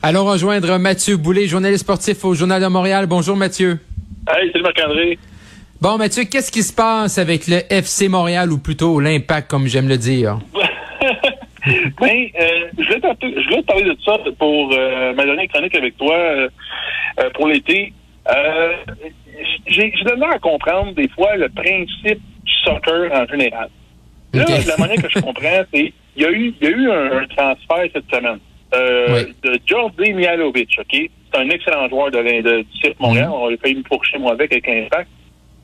Allons rejoindre Mathieu Boulay, journaliste sportif au Journal de Montréal. Bonjour Mathieu. Hey, salut Marc-André. Bon Mathieu, qu'est-ce qui se passe avec le FC Montréal ou plutôt l'Impact comme j'aime le dire? Ben, euh, je, voulais je voulais te parler de ça pour euh, ma dernière chronique avec toi euh, pour l'été. J'ai de mal à comprendre des fois le principe du soccer en général. Là, la manière que je comprends, c'est il y a eu, il y a eu un transfert cette semaine. Euh, de Jordi Mialovic, OK? C'est un excellent joueur de, de, du CF Montréal. Mhm. On a failli me pourcher moi avec avec Impact.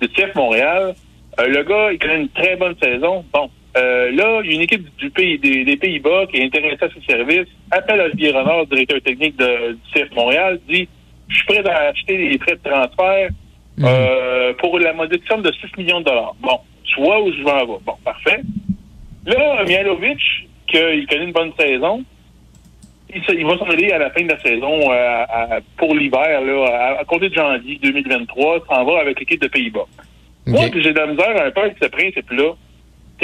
Du CF Montréal. Euh, le gars, il connaît une très bonne saison. Bon, euh, là, il y a une équipe du pays, des, Pays-Bas qui est intéressée à ses services, appelle Olivier Renard, directeur technique de, du CF Montréal, dit Je suis prêt à acheter les frais de transfert mhm. euh, pour la modeste somme de 6 millions de dollars. Bon, tu vois où je vais en Bon, parfait. Là, Mialovic, qu'il connaît une bonne saison, il, va s'en aller à la fin de la saison euh, pour l'hiver, là, à, compter de janvier 2023, s'en va avec l'équipe de Pays-Bas. Moi, j'ai de la misère un peu avec ce principe-là.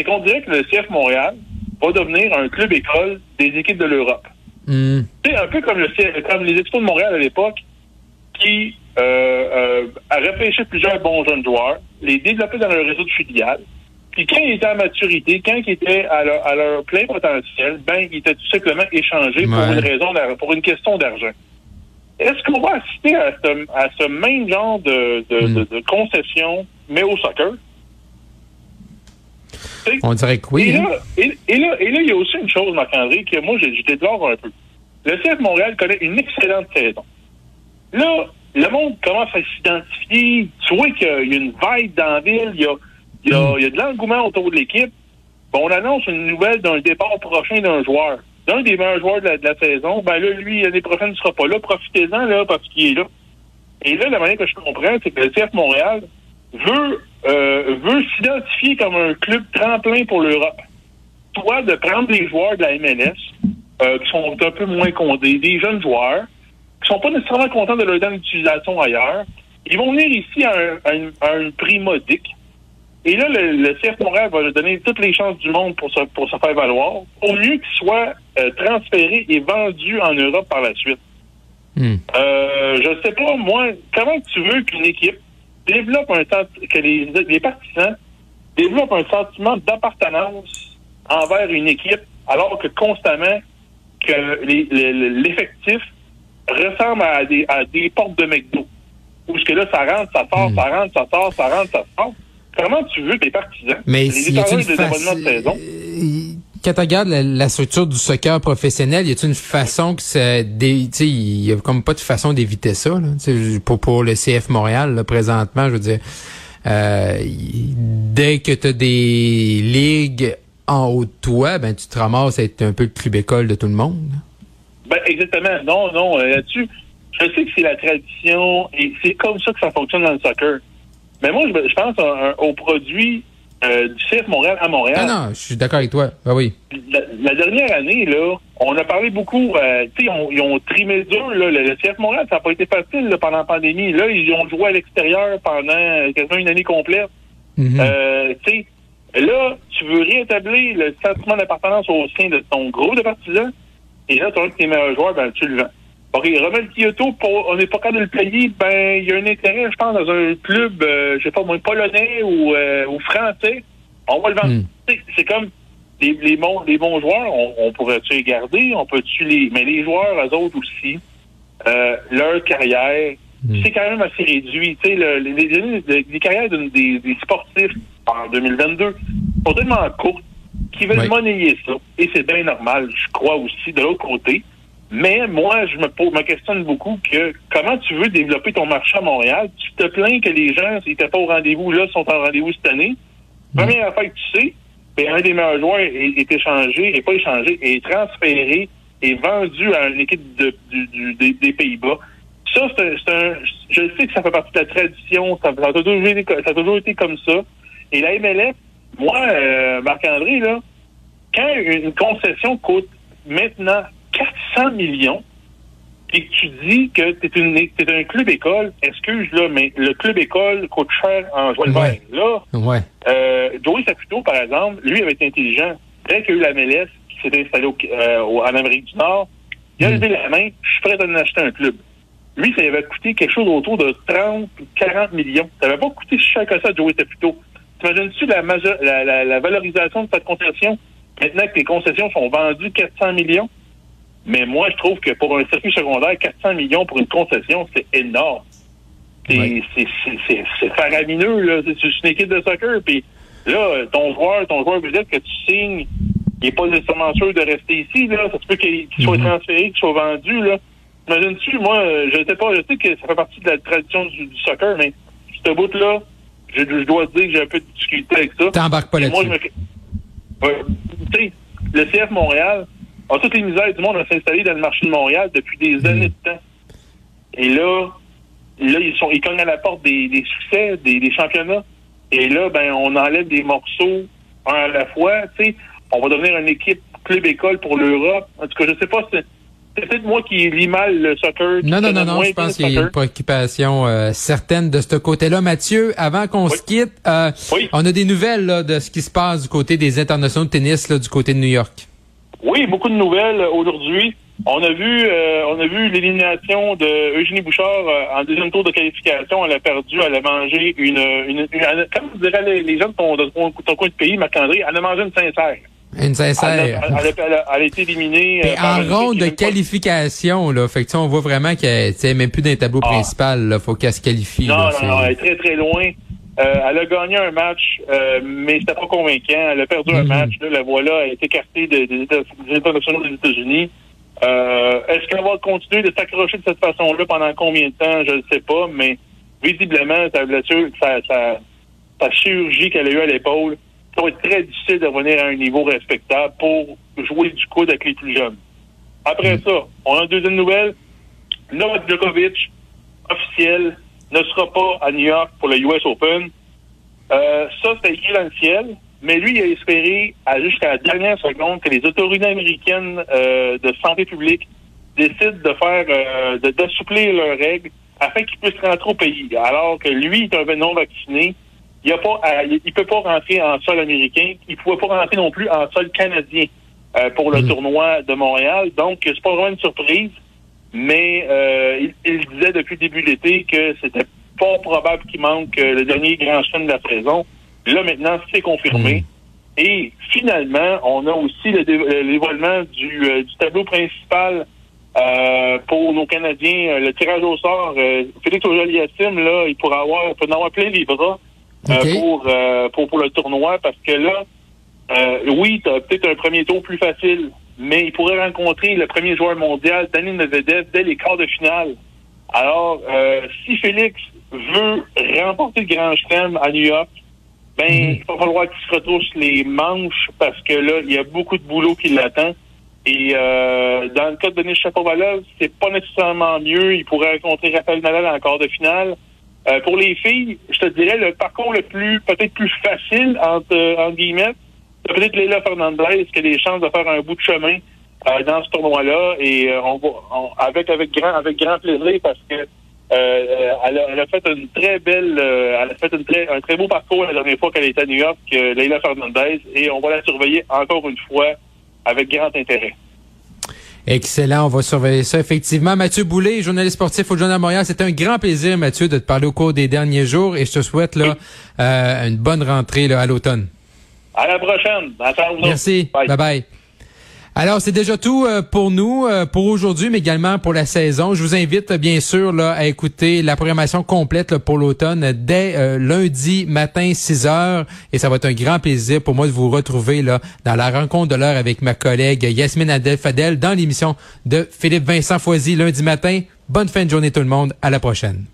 C'est qu'on dirait que le CF Montréal va devenir un club école des équipes de l'Europe. Hmm. C'est un peu comme, le, comme les Expos de Montréal à l'époque, qui euh, euh, a repêché plusieurs bons jeunes joueurs, les développé dans leur réseau de filiales, puis quand ils étaient à maturité, quand ils étaient à leur, plein potentiel, ben, ils étaient tout simplement échangés pour une raison, pour une question d'argent. Est-ce qu'on va assister à ce, même genre de, hmm. concession, mais au soccer? On dirait que oui. Hein. Et là, et, là, il y a aussi une chose, Marc-André, que moi, j'étais de un peu. Le CF Montréal connaît une excellente saison. Là, le monde commence à s'identifier. Tu vois qu'il y a une vibe dans la ville, il y a il y a, il y a de l'engouement autour de l'équipe. Bon, on annonce une nouvelle d'un départ prochain d'un joueur. D'un des meilleurs joueurs de la, saison. Ben là, lui, l'année prochaine, ne sera pas là. Profitez-en, là, parce qu'il est là. Et là, la manière que je comprends, c'est que le CF Montréal veut, euh, veut s'identifier comme un club tremplin pour l'Europe. Soit de prendre des joueurs de la MLS, euh, qui sont un peu moins condés, des jeunes joueurs, qui sont pas nécessairement contents de leur donner d'utilisation ailleurs. Ils vont venir ici à un, à prix modique. Et là, le, le CF Montréal va lui donner toutes les chances du monde pour se, pour se faire valoir, au mieux qu'il soit euh, transféré et vendu en Europe par la suite. Hmm. Euh, je sais pas, moi, comment tu veux qu'une équipe développe un que les, les partisans développent un sentiment d'appartenance envers une équipe, alors que constamment que l'effectif ressemble à des, à des portes de McDo. Où ce que là, ça rentre, ça sort, hmm. ça rentre, ça sort, ça rentre, ça sort. Comment tu veux que les partisans, Mais les si de saison... Quand tu regardes la, structure du soccer professionnel, y a une façon que ça, il y a comme pas de façon d'éviter ça là, pour pour le CF Montréal présentement, je veux dire, euh, dès que tu as des ligues en haut de toi, ben tu te ramasses à être un peu le club école de tout le monde. Ben exactement. Non, non. Euh, là-dessus, je sais que c'est la tradition et c'est comme ça que ça fonctionne dans le soccer. Mais moi, je, pense aux produits euh, du CF Montréal à Montréal. Ah non, je suis d'accord avec toi. Ben oui. La, dernière année, là, on a parlé beaucoup, euh, tu sais, ils ont trimé dur, là, le, CF Montréal, ça n'a pas été facile pendant la pandémie. Là, ils ont joué à l'extérieur pendant quasiment une année complète. Mhm. euh, tu sais, là, tu veux rétablir le sentiment d'appartenance au sein de ton groupe de partisans, et là, tu as un de tes meilleurs joueurs, ben, tu le vends. OK, Romel Kyoto, on n'est pas capable de le payer, ben il y a un intérêt, je pense, dans un club, euh, je sais pas, moins polonais ou, euh, ou français. On va le vendre. Hmm. C'est comme les, les, bons, les bons joueurs, on, pourrait-tu les garder, on peut-tu les. Mais les joueurs, eux autres aussi, euh, leur carrière, hmm. c'est quand même assez réduit. Tu sais, le, les, les, carrières des, des, sportifs en 2022 sont tellement courtes qu'ils veulent monnayer ça. Et c'est bien normal, je crois aussi, de l'autre côté. Mais moi, je me, pose, me questionne beaucoup que comment tu veux développer ton marché à Montréal? Tu te plains que les gens n'étaient pas au rendez-vous, là, sont en rendez-vous cette année. Mm. Première affaire que tu sais, ben, un des meilleurs joueurs est, échangé, et pas échangé, est transféré et vendu à une équipe de, du, des, Pays-Bas. Ça, c'est un, je sais que ça fait partie de la tradition, ça, a, toujours été, ça a toujours été comme ça. Et la MLF, moi, euh, Marc-André, là, quand une concession coûte maintenant 400 millions, et que tu dis que tu es, un club école, excuse-là, mais le club école coûte cher en joie ouais. Là, ouais. euh, Joey Saputo, par exemple, lui avait été intelligent. Dès qu'il y a eu la MLS qui s'est installée euh, en Amérique du Nord, il a mm. levé la main, je suis prêt à en acheter un club. Lui, ça lui avait coûté quelque chose autour de 30 ou 40 millions. Ça n'avait pas coûté si cher que ça, Joey Saputo. T'imagines-tu la, la, la, la, valorisation de cette concession? Maintenant que les concessions sont vendues 400 millions, mais moi, je trouve que pour un circuit secondaire, 400 millions pour une concession, c'est énorme. C'est faramineux, là. C'est une équipe de soccer. Puis là, ton joueur, ton joueur peut-être que tu signes, il n'est pas nécessairement sûr de rester ici, là. Ça se peut qu'il soit mhm. transféré, qu'il soit vendu, là. Imagine-tu, moi, je sais pas, je sais que ça fait partie de la tradition du, soccer, mais ce bout-là, je, dois te dire que j'ai un peu de difficulté avec ça. T'embarques pas là-dessus. Tu sais, le CF Montréal, a toutes les misères du monde à s'installer dans le marché de Montréal depuis des mm. années de temps. Et là, là, ils sont ils cognent à la porte des, succès, des, championnats. Et là, ben, on enlève des morceaux un à la fois. Tu sais, on va devenir une équipe club-école pour l'Europe. En tout cas, je sais pas c'est peut-être moi qui lis mal le soccer. Non, non, non, non, je pense qu'il y a une préoccupation euh, certaine de ce côté-là. Mathieu, avant qu'on se quitte, euh, on a des nouvelles de ce qui se passe du côté des internationaux de tennis là, du côté de New York. Oui, beaucoup de nouvelles aujourd'hui. On a vu, euh, on a vu l'élimination de Eugénie Bouchard euh, en deuxième tour de qualification. Elle a perdu, elle a mangé une, une, comme vous les, les de ton, de ton, coin de pays, Marc-André, elle a mangé une sincère. Une sincère. Elle a, été éliminée. Euh, en ronde de qualification, là. Fait que, on voit vraiment qu'elle n'est même plus dans le tableau ah. principal. Là. Faut qu'elle se qualifie. Non, non, non, elle est très, très loin. Euh, elle a gagné un match, euh, mais c'était pas convaincant. Elle a perdu un mhm. match. Là, la voilà, elle est écartée des, des, des internationaux des États-Unis. Euh, est-ce qu'elle va continuer de s'accrocher de cette façon-là pendant combien de temps? Je ne sais pas, mais visiblement, sa blessure, sa, sa, sa chirurgie qu'elle a eue à l'épaule, ça va être très difficile de revenir à un niveau respectable pour jouer du coude avec les plus jeunes. Après mhm. ça, on a une deuxième nouvelle. Novak Djokovic, officiel, ne sera pas à New York pour le US Open. Euh, ça, c'est écrit dans le ciel. Mais lui, il a espéré jusqu'à la dernière seconde que les autorités américaines euh, de santé publique décident de faire, euh, d'assouplir leurs règles afin qu'il puisse rentrer au pays. Alors que lui est un non vacciné, il a pas, il peut pas rentrer en sol américain, il pouvait pas rentrer non plus en sol canadien euh, pour le mmh. tournoi de Montréal. Donc, c'est pas vraiment une surprise mais euh, il, disait depuis le début de l'été que c'était pas probable qu'il manque euh, le dernier grand chaîne de la saison. Là, maintenant, c'est confirmé. Hmm. Et finalement, on a aussi le dévoilement du, euh, du tableau principal euh, pour nos Canadiens. Le tirage au sort, Félix Ojaliassim, là, il pourra avoir, il peut en avoir plein les bras pour, pour, pour le tournoi parce que là, oui, tu as peut-être un premier tour plus facile mais il pourrait rencontrer le premier joueur mondial, Daniel Medvedev, dès les quarts de finale. Alors, euh, si Félix veut remporter le Grand Chelem à New York, ben, mhm. il va falloir qu'il se retrousse les manches parce que là, il y a beaucoup de boulot qui l'attend. Et euh, dans le cas de Denis Chapovalov, c'est pas nécessairement mieux. Il pourrait rencontrer Rafael Nadal en quart de finale. Euh, pour les filles, je te dirais le parcours le plus, peut-être plus facile entre, entre guillemets, peut-être Leila Fernandez qui a des chances de faire un bout de chemin euh, dans ce tournoi-là? Et euh, on va avec avec grand avec grand plaisir parce que euh, elle, a, fait une très belle elle a fait une très, un très beau parcours la dernière fois qu'elle était à New York, Leila Fernandez, et on va la surveiller encore une fois avec grand intérêt. Excellent, on va surveiller ça effectivement. Mathieu Boulay, journaliste sportif au Journal Montréal, c'était un grand plaisir Mathieu de te parler au cours des derniers jours et je te souhaite là une bonne rentrée là, à l'automne. À la prochaine. Merci. Bye bye. Alors, c'est déjà tout euh, pour nous, euh, pour aujourd'hui, mais également pour la saison. Je vous invite, bien sûr, là, à écouter la programmation complète pour l'automne dès euh, lundi matin, 6 heures. Et ça va être un grand plaisir pour moi de vous retrouver là dans la rencontre de l'heure avec ma collègue Yasmine Adel Fadel dans l'émission de Philippe Vincent Foisy lundi matin. Bonne fin de journée tout le monde. À la prochaine.